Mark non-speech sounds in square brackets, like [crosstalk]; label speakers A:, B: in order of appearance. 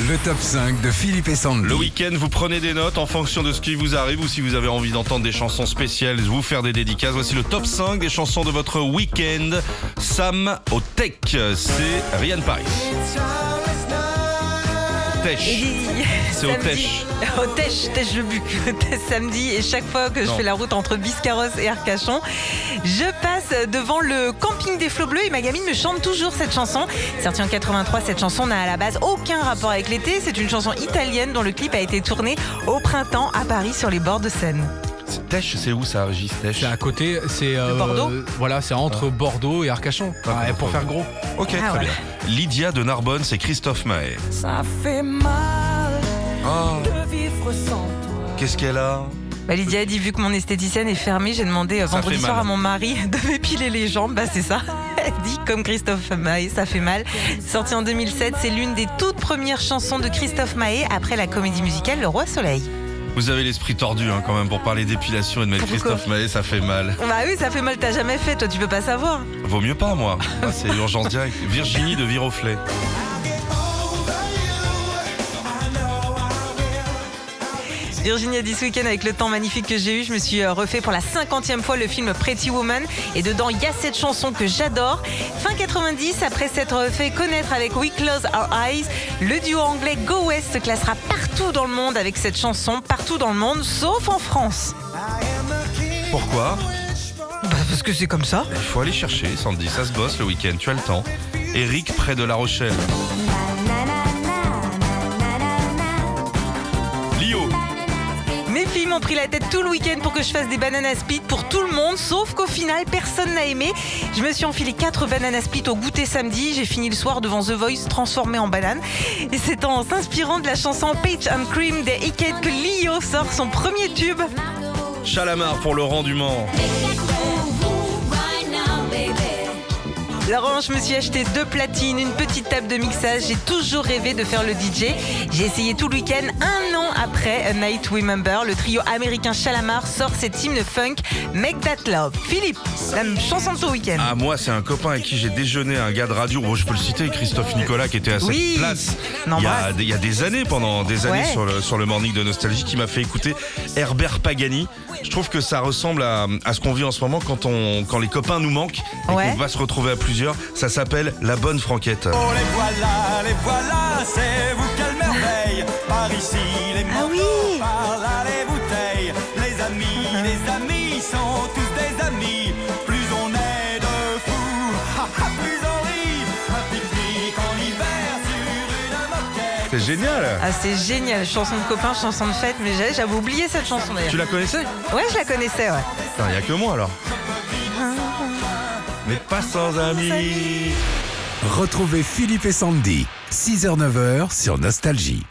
A: Le top 5 de Philippe et.
B: Le week-end, vous prenez des notes en fonction de ce qui vous arrive ou si vous avez envie d'entendre des chansons spéciales, vous faire des dédicaces. Voici le top 5 des chansons de votre week-end. Sam au Tech, c'est Ryan Paris. C'est au.
C: Au Tèche, Tèche le Buc. [laughs] Samedi, et chaque fois que je fais la route entre Biscarrosse et Arcachon, je passe devant le camping des flots bleus et ma gamine me chante toujours cette chanson. Sortie en 83, cette chanson n'a à la base aucun rapport avec l'été. C'est une chanson italienne dont le clip a été tourné au printemps à Paris sur les bords de Seine.
B: C'est Tech, c'est où ça, Régis Tech
D: C'est à côté, c'est euh,
C: Bordeaux
D: Voilà, c'est entre Bordeaux et Arcachon.
B: Ah,
D: pour faire gros.
B: Ok,
C: Ah,
B: très bien. Lydia de Narbonne, c'est Christophe Mahé.
E: Ça fait mal
B: Oh,
E: de vivre sans toi.
B: qu'est-ce qu'elle a
C: Bah, Lydia a dit, vu que mon esthéticienne est fermée, j'ai demandé euh, vendredi soir
B: mal.
C: à mon mari [laughs] de m'épiler les jambes. Bah, c'est ça. [laughs] Elle dit, comme Christophe Maé, ça fait mal. Sortie en 2007, c'est l'une des toutes premières chansons de Christophe Maé après la comédie musicale Le Roi Soleil.
B: Vous avez l'esprit tordu hein, quand même pour parler d'épilation et de mettre Christophe Mahé, ça fait mal.
C: Bah oui, ça fait mal, t'as jamais fait, toi tu peux pas savoir.
B: Vaut mieux pas, moi. Moi, c'est urgence directe. Virginie de Viroflay.
C: Virginie a dit ce week-end avec le temps magnifique que j'ai eu, je me suis euh, refait pour la cinquantième fois le film Pretty Woman et dedans il y a cette chanson que j'adore. Fin 90, après s'être fait connaître avec We Close Our Eyes, le duo anglais Go West se classera partout dans le monde avec cette chanson, partout dans le monde, sauf en France.
B: Pourquoi
C: Bah parce que c'est comme ça.
B: Il faut aller chercher, Sandy, ça se bosse le week-end, tu as le temps. Eric près de La Rochelle.
C: Filles m'ont pris la tête tout le week-end pour que je fasse des bananas split pour tout le monde, sauf qu'au final, personne n'a aimé. Je me suis enfilé quatre bananas split au goûter samedi. J'ai fini le soir devant The Voice transformé en banane. Et c'est en s'inspirant de la chanson Peach and Cream des Hickett que Lio sort son premier tube.
B: Chalamar pour Laurent Dumont.
C: Laurent, je me suis acheté deux platines, une petite table de mixage. J'ai toujours rêvé de faire le DJ. J'ai essayé tout le week-end. Un an après A Night Remember, le trio américain Chalamar sort cet hymne funk Make That Love. Philippe, la chanson de ton week-end.
B: Ah, moi, c'est un copain avec qui j'ai déjeuné, un gars de radio. Bon, je peux le citer, Christophe Nicolas, qui était à cette
C: Oui.
B: place
C: Non,
B: il y, a, des- il y a des années, pendant des années,
C: Ouais.
B: sur, le, sur le Morning de Nostalgie, qui m'a fait écouter Herbert Pagani. Je trouve que ça ressemble à, à ce qu'on vit en ce moment quand, on, quand les copains nous manquent et
C: Ouais.
B: qu'on va se retrouver à plusieurs. Ça s'appelle La Bonne Franquette.
F: Oh les voilà, les voilà, c'est vous quelle merveille Par ici les
C: Ah
F: motos
C: oui.
F: par là les bouteilles Les amis, les amis sont tous des amis Plus on est de fous, ha, [laughs] ha, plus on rit Un pique-nique en hiver sur une moquette
B: C'est génial
C: Ah, c'est génial. Chanson de copain, chanson de fête. Mais j'avais- j'avais oublié cette chanson d'ailleurs.
B: Tu la connaissais?
C: Ouais, je la connaissais, ouais.
B: Il n'y a que moi alors. Mais pas sans amis.
A: Retrouvez Philippe et Sandy, 6h-9h sur Nostalgie.